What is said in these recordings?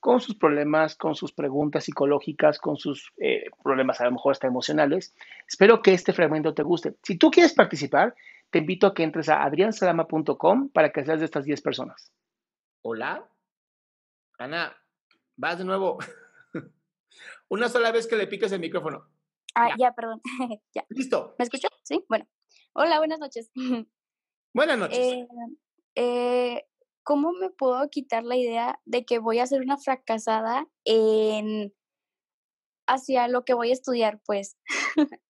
con sus problemas, con sus preguntas psicológicas, con sus eh, problemas a lo mejor hasta emocionales. Espero que este fragmento te guste. Si tú quieres participar, te invito a que entres a adriansalama.com para que seas de estas 10 personas. Hola. Ana, vas de nuevo. Una sola vez que le piques el micrófono. Ah, ya, perdón. ya. Listo. ¿Me escuchó? Sí, bueno. Hola, buenas noches. Buenas noches. Eh, eh, ¿Cómo me puedo quitar la idea de que voy a ser una fracasada en hacia lo que voy a estudiar, pues?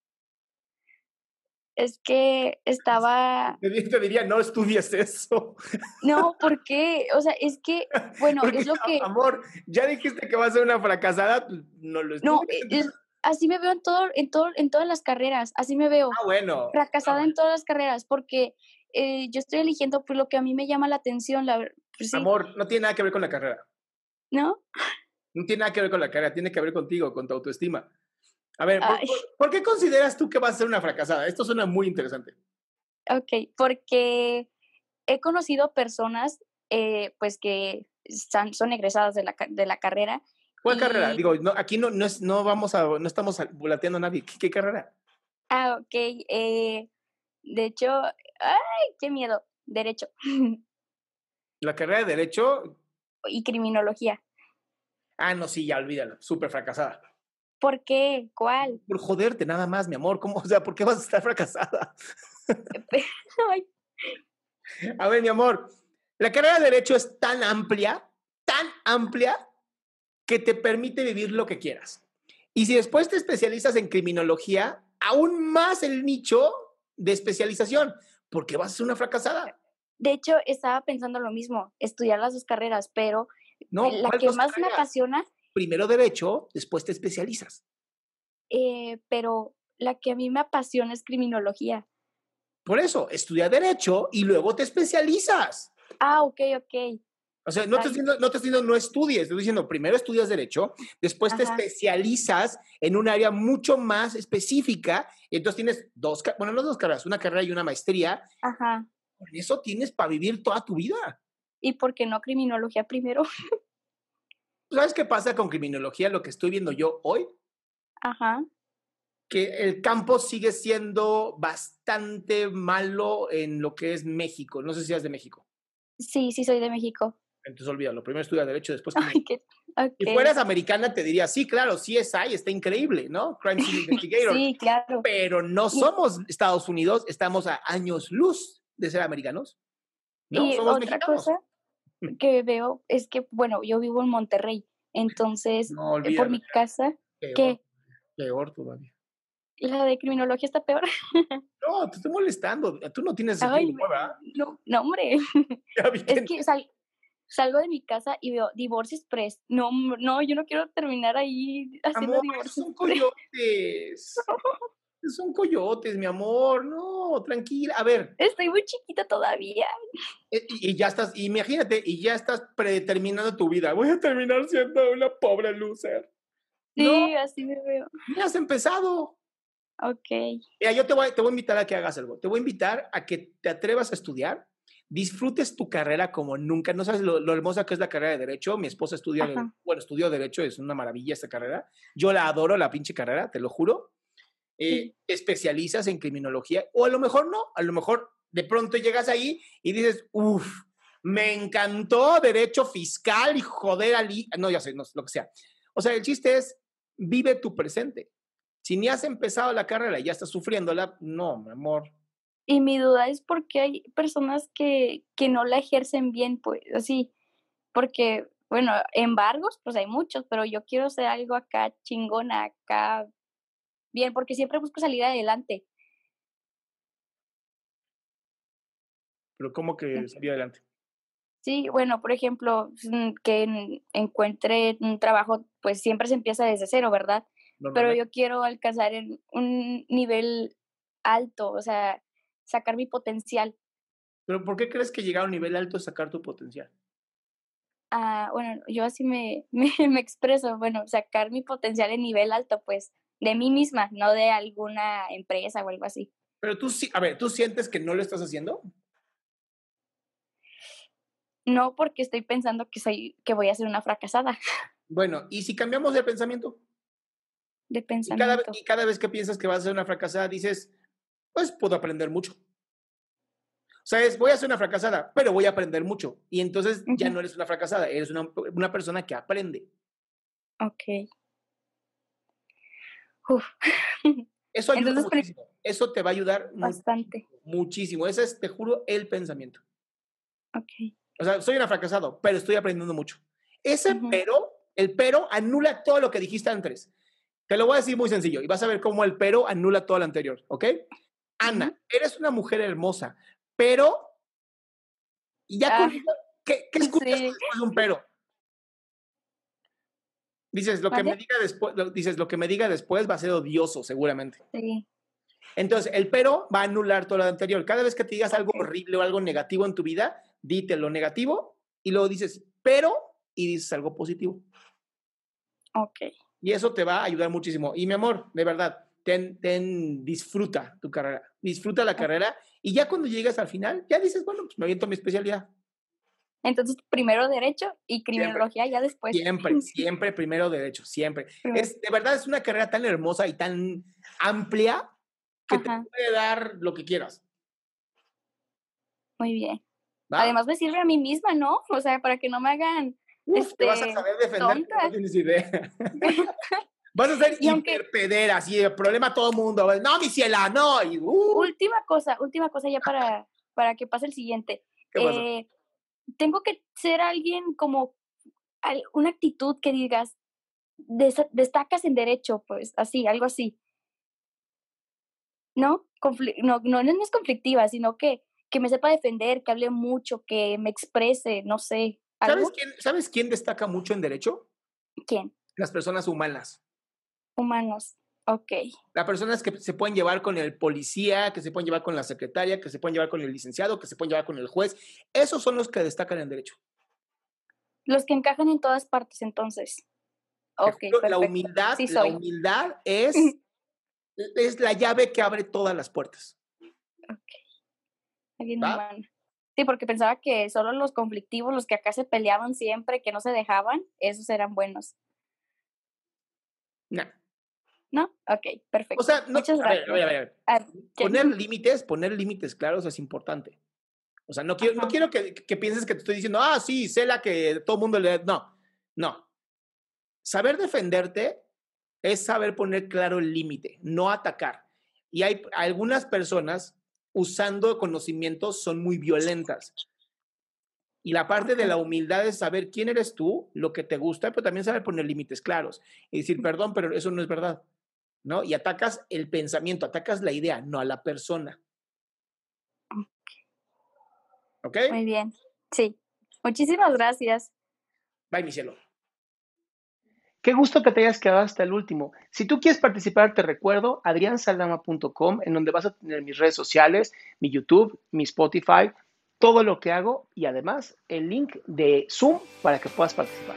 es que estaba... Te diría, no estudies eso. No, ¿por qué? O sea, es que, bueno, Porque, es lo que... Amor, ya dijiste que vas a ser una fracasada, no lo No, estudies. es- así me veo en todo, en todo, en todas las carreras, así me veo. Ah, bueno. fracasada en todas las carreras porque eh, yo estoy eligiendo pues lo que a mí me llama la atención, la pues, sí, Amor, no tiene nada que ver con la carrera. ¿no? No tiene nada que ver con la carrera, tiene que ver contigo, con tu autoestima. A ver, ¿por, Ay. por- por qué consideras tú que vas a ser una fracasada? Esto suena muy interesante. Ok, porque he conocido personas eh, pues que están, son egresadas de la, de la carrera. ¿Cuál carrera? Digo, no, aquí no, no, es, no vamos a, no estamos volateando a nadie. ¿Qué, qué carrera? Ah, ok. eh, de hecho, ¡ay, qué miedo! Derecho La carrera de Derecho. y criminología. Ah, no, sí, ya olvídalo. Súper fracasada. ¿Por qué? ¿Cuál? Por joderte nada más, mi amor. ¿Cómo? O sea, ¿por qué vas a estar fracasada? A ver, mi amor, la carrera de Derecho es tan amplia, tan amplia, que te permite vivir lo que quieras. Y si después te especializas en criminología, aún más el nicho de especialización, porque vas a ser una fracasada. de hecho, estaba pensando lo mismo, estudiar las dos carreras, pero No, la ¿cuál que más me apasiona Primero Derecho, después te especializas. eh, pero la que a mí me apasiona es criminología. Por eso, estudia Derecho y luego te especializas. Ah, ok, ok. O sea, no te, diciendo, no te estoy diciendo no estudies, estoy diciendo primero estudias Derecho, después te especializas en un área mucho más específica y entonces tienes dos, bueno, no dos carreras, una carrera y una maestría. Ajá. Con eso tienes para vivir toda tu vida. ¿Y por qué no criminología primero? ¿Sabes qué pasa con criminología? Lo que estoy viendo yo hoy, Ajá. que el campo sigue siendo bastante malo en lo que es México. No sé si es de México. Sí, sí, soy de México. Entonces olvídalo. Primero estudia Derecho, después Ay. Si fueras americana, te diría, sí, claro, sí es ahí, está increíble, ¿no? Crime Scene Investigator. Sí, claro. Pero no somos Estados Unidos, estamos a años luz de ser americanos. No, y somos otra mexicanos. cosa que veo es que, bueno, yo vivo en Monterrey, entonces, No, eh, por mi casa, Peor, ¿qué? Peor todavía. La de criminología está peor. No, te estoy molestando. Tú no tienes Ay, no, no, hombre. Es que- que sal- salgo de mi casa y veo divorcio express. No, no, yo no quiero terminar ahí haciendo Amor, divorcio son coyotes. Son coyotes, mi amor. No, tranquila. A ver. Estoy muy chiquita todavía. Eh, y, y ya estás, imagínate, y ya estás predeterminando tu vida. Voy a terminar siendo una pobre loser. Sí, No. así me veo. Ya has empezado. Ok. Mira, yo te voy, te voy a invitar a que hagas algo. Te voy a invitar a que te atrevas a estudiar, disfrutes tu carrera como nunca. No sabes lo, lo hermosa que es la carrera de Derecho. Mi esposa estudia, Ajá. bueno, estudió Derecho, es una maravilla esta carrera. Yo la adoro, la pinche carrera, te lo juro. Eh, te especializas en criminología, o a lo mejor no, a lo mejor de pronto llegas ahí y dices, uff, me encantó Derecho Fiscal y joder al... i-". No, ya sé, no, lo que sea. O sea, el chiste es, vive tu presente. Si ni has empezado la carrera y ya estás sufriéndola, no, mi amor. Y mi duda es por qué hay personas que, que no la ejercen bien, pues así, porque, bueno, embargos, pues hay muchos, pero yo quiero hacer algo acá chingona, acá bien, porque siempre busco salir adelante. Pero ¿cómo que salir adelante? Sí, bueno, por ejemplo, mm, que en- encuentre un trabajo, pues siempre se empieza desde cero, ¿verdad? Pero yo quiero alcanzar en un nivel alto, o sea, sacar mi potencial. Pero ¿por qué crees que llegar a un nivel alto es sacar tu potencial? Ah, bueno, yo así me, me, me expreso, bueno, sacar mi potencial en nivel alto, pues, de mí misma, no de alguna empresa o algo así. Pero tú sí, a ver, ¿tú sientes que no lo estás haciendo? No porque estoy pensando que soy, que voy a ser una fracasada Bueno, ¿y si cambiamos de pensamiento? de Y cada, pensamiento. y cada vez que piensas que vas a ser una fracasada, dices, pues puedo aprender mucho. O sea, es, voy a ser una fracasada, pero voy a aprender mucho. Y entonces ya no eres una fracasada, eres una, una persona que aprende. Ok. Uf, Eso ayuda Entonces, muchísimo. Eso te va a ayudar bastante. muchísimo. Ese es, te juro, el pensamiento. Ok. O sea, soy una fracasado, pero estoy aprendiendo mucho. Ese pero, el pero anula todo lo que dijiste antes. Te lo voy a decir muy sencillo y vas a ver cómo el pero anula todo lo anterior, ¿ok? Ana, eres una mujer hermosa, pero... Y ya Ah, ¿qué, qué escuchas sí. después de un pero? Dices, lo que me diga después, lo- dices, lo que me diga después va a ser odioso, seguramente. Sí. Entonces, el pero va a anular todo lo anterior. Cada vez que te digas algo horrible o algo negativo en tu vida, dite lo negativo y luego dices, pero, y dices algo positivo. Ok. Y eso te va a ayudar muchísimo. Y mi amor, de verdad, ten, ten, disfruta tu carrera. Disfruta la carrera y ya cuando llegas al final, ya dices, bueno, pues me aviento mi especialidad. Entonces, primero derecho y criminología ya después. Siempre, siempre primero derecho, siempre. Primero. Es, de verdad, es una carrera tan hermosa y tan amplia que Ajá. te puede dar lo que quieras. Muy bien. ¿va? Además me sirve a mí misma, ¿no? O sea, para que no me hagan Uf, te vas a este, saber defender, no tienes idea. vas a ser Y aunque- hiperpedera, así, el problema a todo mundo. No, mi ciela, no. Y, uh, última cosa, última cosa ya para, para que pase el siguiente. Eh, tengo que ser alguien como una actitud que digas, "Desa- destacas en derecho, pues así, algo así. ¿No? No, no, no es conflictiva, sino que, que me sepa defender, que hable mucho, que me exprese, no sé. ¿Sabes quién, ¿Sabes quién destaca mucho en derecho? ¿Quién? Las personas humanas. Humanos. Ok. Las personas que se pueden llevar con el policía, que se pueden llevar con la secretaria, que se pueden llevar con el licenciado, que se pueden llevar con el juez. Esos son los que destacan en derecho. Los que encajan en todas partes, entonces. Te Ok, juro, la perfecto. humildad, Sí la humildad es, es la llave que abre todas las puertas. Humano. Sí, porque pensaba que solo los conflictivos, los que acá se peleaban siempre, que no se dejaban, esos eran buenos. No. ¿No? Ok, perfecto. O sea, no, Muchas a ver, gracias. a ver, a ver. Ah, poner límites, poner límites claros es importante. O sea, no quiero, no quiero que, que pienses que te estoy diciendo, ah, sí, sé la que todo mundo le... No, no. Saber defenderte es saber poner claro el límite, no atacar. Y hay algunas personas usando conocimientos son muy violentas. Y la parte de la humildad es saber quién eres tú, lo que te gusta, pero también saber poner límites claros y decir, perdón, pero eso no es verdad. ¿No? Y atacas el pensamiento, atacas la idea, no a la persona. ¿Ok? Muy bien. Sí. Muchísimas gracias. Bye, mi cielo. Qué gusto que te hayas quedado hasta el último. Si tú quieres participar, te recuerdo adriansaldama.com, en donde vas a tener mis redes sociales, mi YouTube, mi Spotify, todo lo que hago y además el link de Zoom para que puedas participar.